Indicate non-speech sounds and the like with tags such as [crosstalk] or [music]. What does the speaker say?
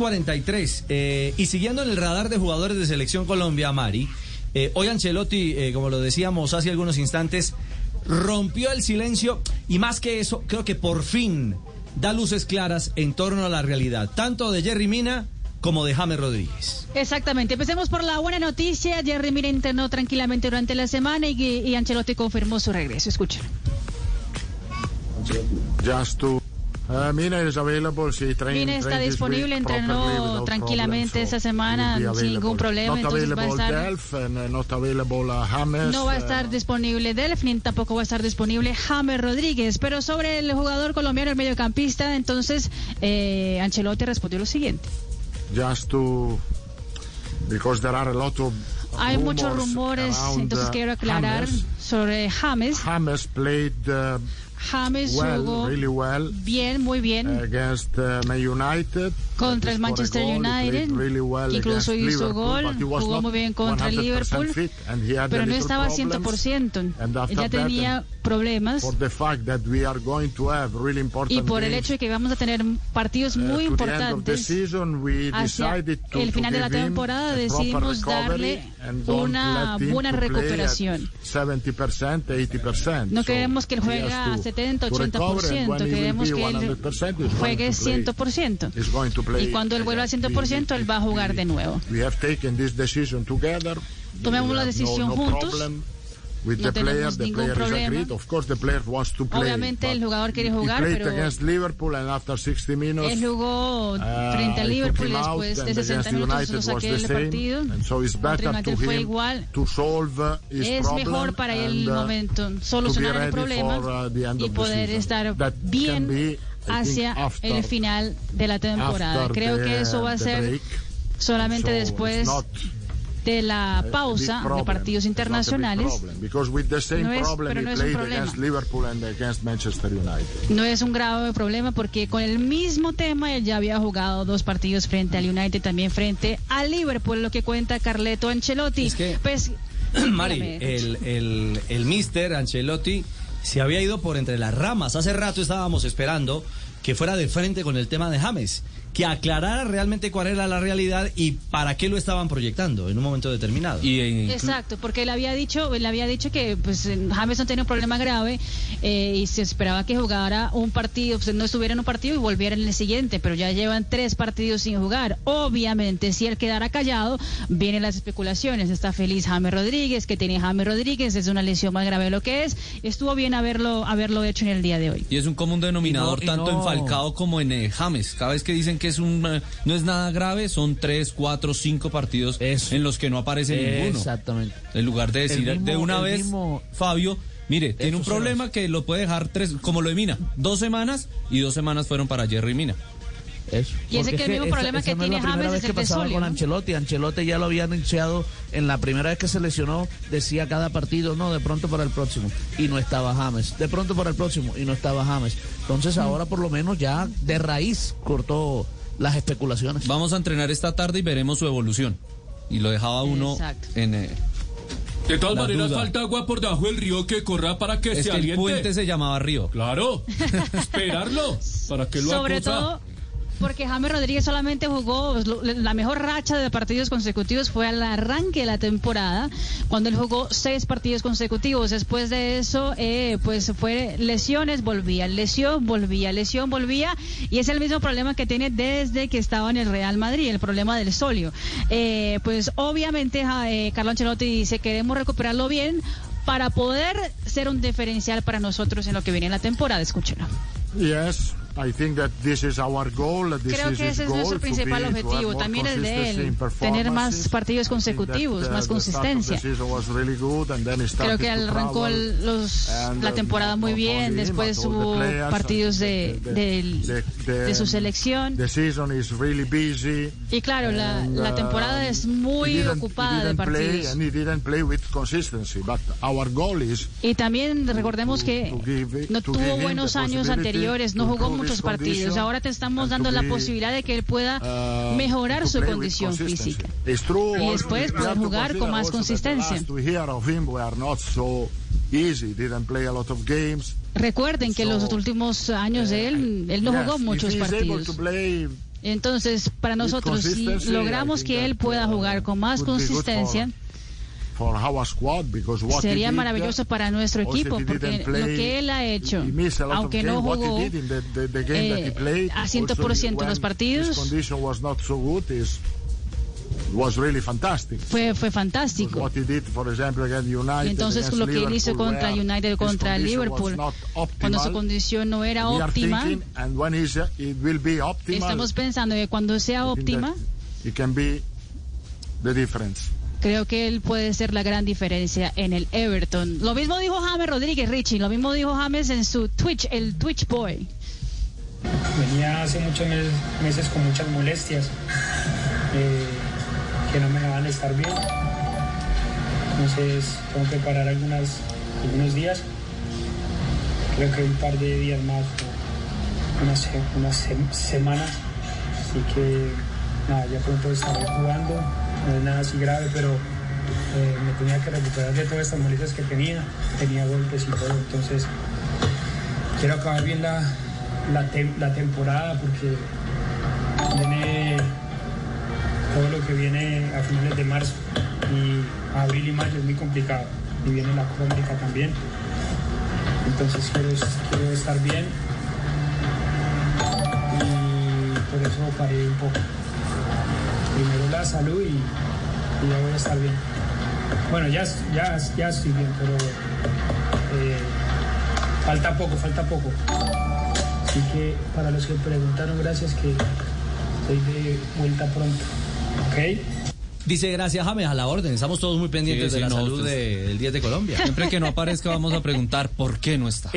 2.43. eh, y siguiendo en el radar de jugadores de Selección Colombia, Mari, eh, hoy Ancelotti, eh, como lo decíamos hace algunos instantes, rompió el silencio y más que eso, creo que por fin da luces claras en torno a la realidad, tanto de Jerry Mina como de James Rodríguez. Exactamente. Empecemos por la buena noticia. Jerry Mina internó tranquilamente durante la semana y, y Ancelotti confirmó su regreso. Escuchen. Just to Uh, Mina is available. She Mina está this disponible, entrenó tranquilamente esta semana sin ningún problema, entonces va a estar- Delph and uh, not available uh, James. No va a uh, estar disponible Delph, ni tampoco va a estar disponible James Rodríguez. Pero sobre el jugador colombiano, el mediocampista, entonces eh, Ancelotti respondió lo siguiente. just to because there are a lot of Hay muchos rumores, entonces uh, quiero aclarar James. sobre James. James played uh, James well, jugó really well bien, muy bien. against uh, United. contra el Manchester goal, United, really well incluso hizo gol, jugó muy bien contra el 100% Liverpool, fit, pero no estaba problems. 100%. And Ya tenía problemas really important y por el hecho de que vamos a tener partidos uh, muy the importantes season, hacia el final de la temporada decidimos darle una buena recuperación. 70%, 80%. No queremos que él juegue a to- 70, to recover, and 80%, when he will queremos be que él 100%, he's going juegue to play. 100%. He's going to play Y cuando él vuelva al again. 100%, él va a jugar de nuevo. Tomemos la decisión juntos. With No the player, the player is agreed. Of course, the player wants to play. Obviamente el jugador quiere jugar, pero against Liverpool and after 60 minutes. él jugó uh, frente al I took Liverpool y después de and 60 against minutos lo saqué del partido. And so it's better to fue him igual. to solve uh, his Es problem mejor para el uh, momento solucionar el problema uh, y poder estar That bien hacia after- el final de la temporada. Creo the- que eso va a ser break. solamente So después de la big pausa de partidos It's not a big internacionales. problem, Because with the same No es- problem pero he no es un problema. No es un grave problema porque con el mismo tema él ya había jugado dos partidos frente al United, también frente al Liverpool, lo que cuenta Carleto Ancelotti. Es que- [clears throat] Pues, [clears throat] Mari, el, el, el mister Ancelotti se había ido por entre las ramas. Hace rato estábamos esperando que fuera de frente con el tema de James, que aclarara realmente cuál era la realidad y para qué lo estaban proyectando en un momento determinado. Y, Exacto, porque él había dicho, él había dicho que pues James no tenía un problema grave eh, y se esperaba que jugara un partido, pues no estuviera en un partido y volviera en el siguiente, pero ya llevan tres partidos sin jugar. Obviamente, si él quedara callado, vienen las especulaciones. Está feliz James Rodríguez, que tiene James Rodríguez, es una lesión más grave de lo que es. Estuvo bien haberlo, haberlo hecho en el día de hoy. Y es un común denominador Y no- y tanto en Falcao como en eh, James. Cada vez que dicen que es un eh, no es nada grave, son tres, cuatro, cinco partidos Eso. en los que no aparece ninguno. Exactamente. En lugar de decir mismo- de una vez, mismo- Fabio, mire, tiene un problema que lo puede dejar tres, como lo de Mina, dos semanas y dos semanas fueron para Jerry Mina. Eso. Y ese que es el mismo esa- problema esa que no es tiene la primera James vez es que el pasaba con. Ancelotti. Ancelotti ya lo había anunciado en la primera vez que se lesionó, decía cada partido, no, de pronto para el próximo. Y no estaba James. De pronto para el próximo y no estaba James. Entonces Mm. ahora por lo menos ya de raíz cortó las especulaciones. Vamos a entrenar esta tarde y veremos su evolución. Y lo dejaba uno Exacto. en eh, De todas La maneras, duda. falta agua por debajo del río que corra para que es se que el aliente. puente se llamaba Río. Claro, [laughs] esperarlo para que lo Sobre acosa. todo porque James Rodríguez solamente jugó pues, la mejor racha de partidos consecutivos fue al arranque de la temporada cuando él jugó seis partidos consecutivos. Después de eso eh, pues fue lesiones volvía lesión volvía lesión volvía y es el mismo problema que tiene desde que estaba en el Real Madrid el problema del solio. Eh, pues obviamente eh, Carlo Ancelotti dice queremos recuperarlo bien para poder ser un diferencial para nosotros en lo que viene en la temporada escúchenlo Yes, I think that this is our goal. This Creo que ese es nuestro principal objetivo, también el de él, tener más partidos think consecutivos, uh, más consistencia. Creo que arrancó los, and, la uh, temporada muy bien, después hubo partidos de, the- de su selección. The season is really busy. Y claro, la, and, la uh, temporada es he muy ocupada de partidos. Y también recordemos que no tuvo buenos años anteriores, no jugó improve partidos. Ahora te estamos and dando la posibilidad de que él pueda uh, mejorar su condición física. Y después poder jugar con más consistencia. Recuerden que los últimos años de él, él no jugó muchos partidos. Entonces, para nosotros, si logramos que él pueda uh, jugar con más consistencia, for our squad because what sería maravilloso para nuestro equipo, porque lo que él ha hecho, aunque no jugó a also 100% los partidos, was really fantastic. fue, fue fantástico. What he did, for example, against United, entonces lo que él hizo contra United, contra Liverpool, not cuando su optimal, condición no era óptima, optimal, estamos pensando que cuando sea óptima, it can be the difference. Creo que él puede ser la gran diferencia en el Everton. Lo mismo dijo James Rodríguez Richie, lo mismo dijo James en su Twitch, el Twitch Boy. Venía hace muchos meses, meses con muchas molestias eh, que no me dejaban estar bien. Entonces tengo que parar algunas, algunos días. Creo que un par de días más, unas, unas sem- semanas. Así que nada, ya pronto estaré jugando. No es nada así grave, pero eh, me tenía que recuperar de todas estas molestias que tenía. Tenía golpes y todo. Entonces quiero acabar bien la, la, tem- la temporada porque viene todo lo que viene a finales de marzo y abril y mayo es muy complicado y viene la Copa también entonces quiero estar bien y por eso paré un poco primero la salud y, y ya voy a estar bien bueno ya, ya, ya estoy bien pero eh, falta poco falta poco Así que para los que preguntaron, gracias que estoy de vuelta pronto. ¿Ok? Dice gracias James a la orden. Estamos todos muy pendientes Sí, de sí, la no, salud usted- de- del 10 de Colombia. Siempre que no aparezca vamos a preguntar por qué no está.